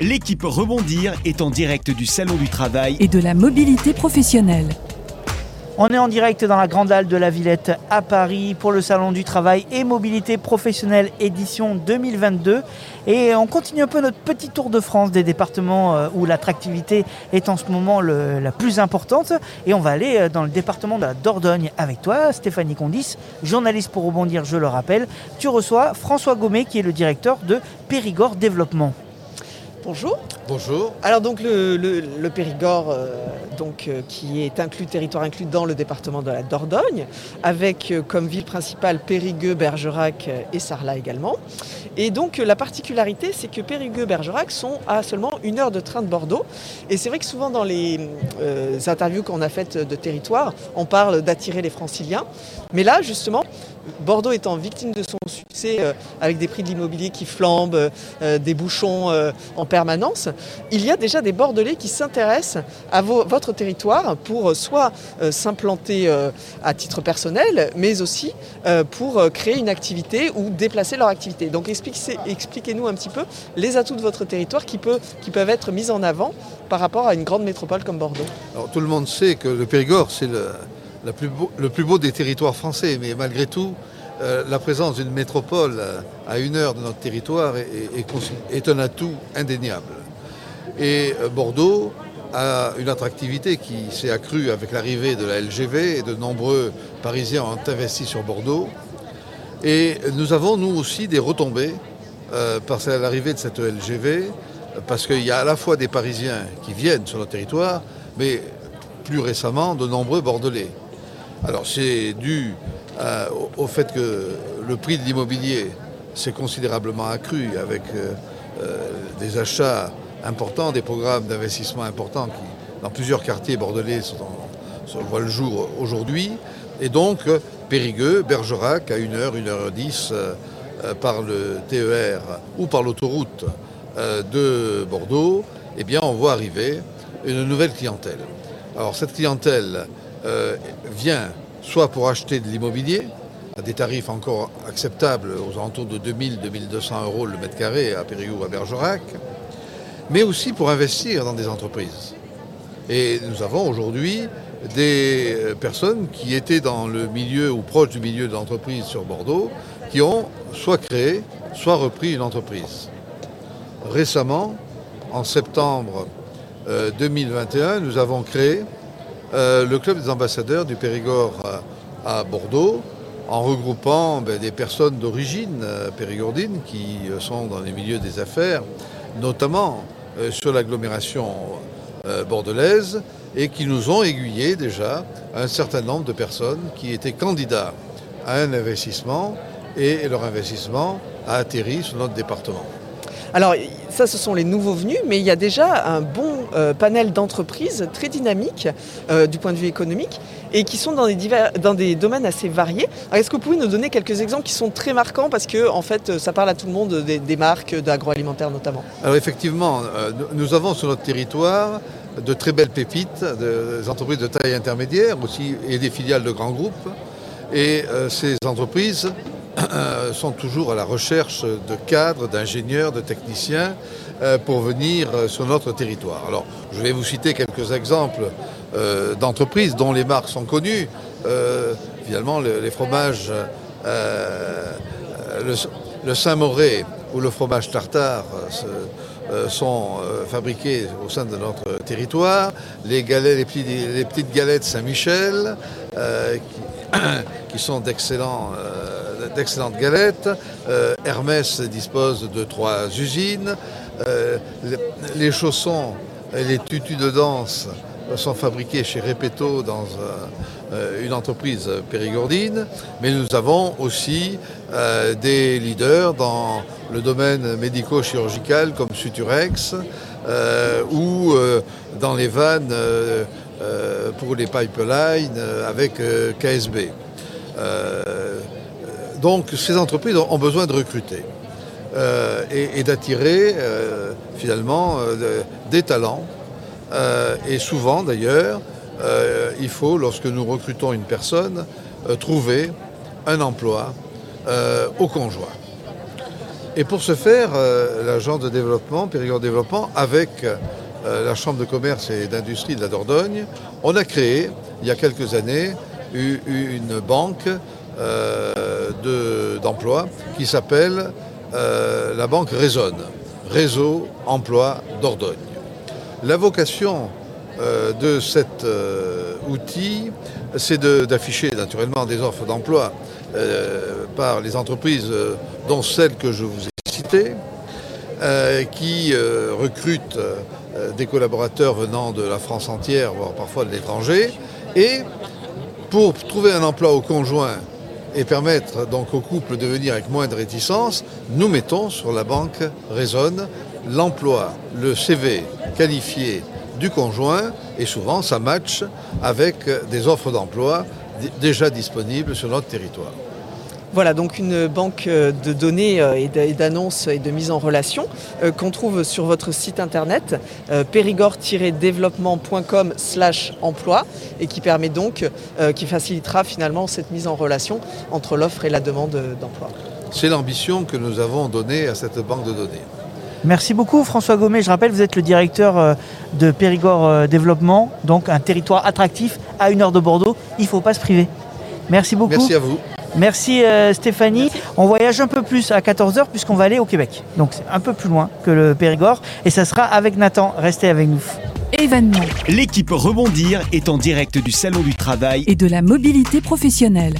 L'équipe Rebondir est en direct du Salon du Travail. et de la mobilité professionnelle. On est en direct dans la Grande Halle de la Villette à Paris pour le Salon du Travail et Mobilité Professionnelle édition 2022. Et on continue un peu notre petit tour de France des départements euh, où l'attractivité est en ce moment le- la plus importante. Et on va aller euh, dans le département de la Dordogne avec toi, Stéphanie Condis, journaliste pour rebondir, je le rappelle. Tu reçois François Gommet qui est le directeur de Périgord Développement. Bonjour. Bonjour. Alors donc le, le- le Périgord, euh, donc, euh, qui est inclus, territoire inclus dans le département de la Dordogne, avec euh, comme ville principale Périgueux, Bergerac et Sarlat également. Et donc la particularité, c'est que Périgueux, Bergerac sont à seulement une heure de train de Bordeaux. Et c'est vrai que souvent dans les interviews qu'on a faites de territoire, on parle d'attirer les franciliens. Mais là, justement, Bordeaux étant victime de son succès euh, avec des prix de l'immobilier qui flambent, euh, des bouchons euh, en permanence, il y a déjà des Bordelais qui s'intéressent à vo- votre territoire pour euh, soit euh, s'implanter euh, à titre personnel, mais aussi euh, pour euh, créer une activité ou déplacer leur activité. Donc expliquez- expliquez-nous un petit peu les atouts de votre territoire qui, qui peuvent être mis en avant par rapport à une grande métropole comme Bordeaux. Alors, tout le monde sait que le Périgord, c'est le, le plus beau des territoires français, mais malgré tout, euh, la présence d'une métropole euh, à une heure de notre territoire est, un atout indéniable. Et euh, Bordeaux a une attractivité qui s'est accrue avec l'arrivée de la LGV et de nombreux Parisiens ont investi sur Bordeaux. Et nous avons, nous aussi, des retombées par l'arrivée de cette LGV, parce qu'il y a à la fois des Parisiens qui viennent sur notre territoire, mais plus récemment, de nombreux Bordelais. Alors c'est dû euh, au, fait que le prix de l'immobilier s'est considérablement accru avec euh, euh, des achats importants, des programmes d'investissement importants qui, dans plusieurs quartiers bordelais, sont voient le jour aujourd'hui. Et donc, Périgueux, Bergerac, à 1h, 1h10 euh, euh, par le TER ou par l'autoroute de Bordeaux, eh bien, on voit arriver une nouvelle clientèle. Alors, cette clientèle euh, vient soit pour acheter de l'immobilier, à des tarifs encore acceptables, aux alentours de 2000-2200 euros le mètre carré à Périgueux ou à Bergerac, mais aussi pour investir dans des entreprises. Et nous avons aujourd'hui des euh, personnes qui étaient dans le milieu ou proches du milieu de l'entreprise sur Bordeaux, qui ont soit créé, soit repris une entreprise. Récemment, en septembre euh, 2021, nous avons créé euh, le club des ambassadeurs du Périgord euh, à Bordeaux, en regroupant ben, des personnes d'origine euh, périgordine qui sont dans les milieux des affaires, notamment sur l'agglomération bordelaise, et qui nous ont aiguillé déjà un certain nombre de personnes qui étaient candidats à un investissement, et leur investissement a atterri sur notre département. Alors ça, ce sont les nouveaux venus, mais il y a déjà un bon euh, panel d'entreprises très dynamiques euh, du point de vue économique et qui sont dans des, domaines assez variés. Est-ce que vous pouvez nous donner quelques exemples qui sont très marquants parce que fait, ça parle à tout le monde des, marques d'agroalimentaire notamment? Alors effectivement, euh, nous- avons sur notre territoire de très belles pépites, de- des entreprises de taille intermédiaire aussi et des filiales de grands groupes. Et ces entreprises sont toujours à la recherche de cadres, d'ingénieurs, de techniciens euh, pour venir euh, sur notre territoire. Alors je vais vous citer quelques exemples euh, d'entreprises dont les marques sont connues. Euh, finalement, le- les fromages, euh, le, Saint-Moré ou le fromage tartare euh, euh, sont euh, fabriqués au sein de notre territoire. Les, galets, les, petites galettes Saint-Michel, euh, qui, sont d'excellents, euh, d'excellentes galettes. Euh, Hermès dispose de trois usines. Euh, les, chaussons et les tutus de danse sont fabriqués chez Repetto dans euh, une entreprise périgordine, mais nous avons aussi des leaders dans le domaine médico-chirurgical comme Suturex ou dans les vannes pour les pipelines avec KSB. Donc ces entreprises ont besoin de recruter euh, et, d'attirer euh, finalement euh, de- des talents. Et souvent d'ailleurs, il faut, lorsque nous recrutons une personne, trouver un emploi au conjoint. Et pour ce faire, l'agence de développement, Périgord Développement, avec la Chambre de commerce et d'industrie de la Dordogne, on a créé, il y a quelques années, une banque euh, de- d'emploi qui s'appelle euh, la banque Raisonne, Réseau Emploi Dordogne. La vocation euh, de cet outil, c'est d'afficher naturellement des offres d'emploi par les entreprises, dont celles que je vous ai citées, qui recrutent des collaborateurs venant de la France entière, voire parfois de l'étranger, et pour trouver un emploi au conjoint et permettre donc au couple de venir avec moins de réticence, nous mettons sur la banque Raisonne l'emploi, le CV qualifié du conjoint et souvent ça match avec des offres d'emploi déjà disponibles sur notre territoire. Voilà, donc une banque euh, de données euh, et d'annonces et de mise en relation euh, qu'on trouve sur votre site internet périgord-développement.com slash emploi et qui permet donc, qui facilitera finalement cette mise en relation entre l'offre et la demande d'emploi. C'est l'ambition que nous avons donnée à cette banque de données. Merci beaucoup François Gommet. Je rappelle, vous êtes le directeur de Périgord Développement, donc un territoire attractif à une heure de Bordeaux. Il ne faut pas se priver. Merci beaucoup. Merci à vous. Merci euh, Stéphanie. On voyage un peu plus à 14h puisqu'on va aller au Québec. Donc c'est un peu plus loin que le Périgord et ça sera avec Nathan. Restez avec nous. Événements L'équipe Rebondir est en direct du Salon du Travail et de la mobilité professionnelle.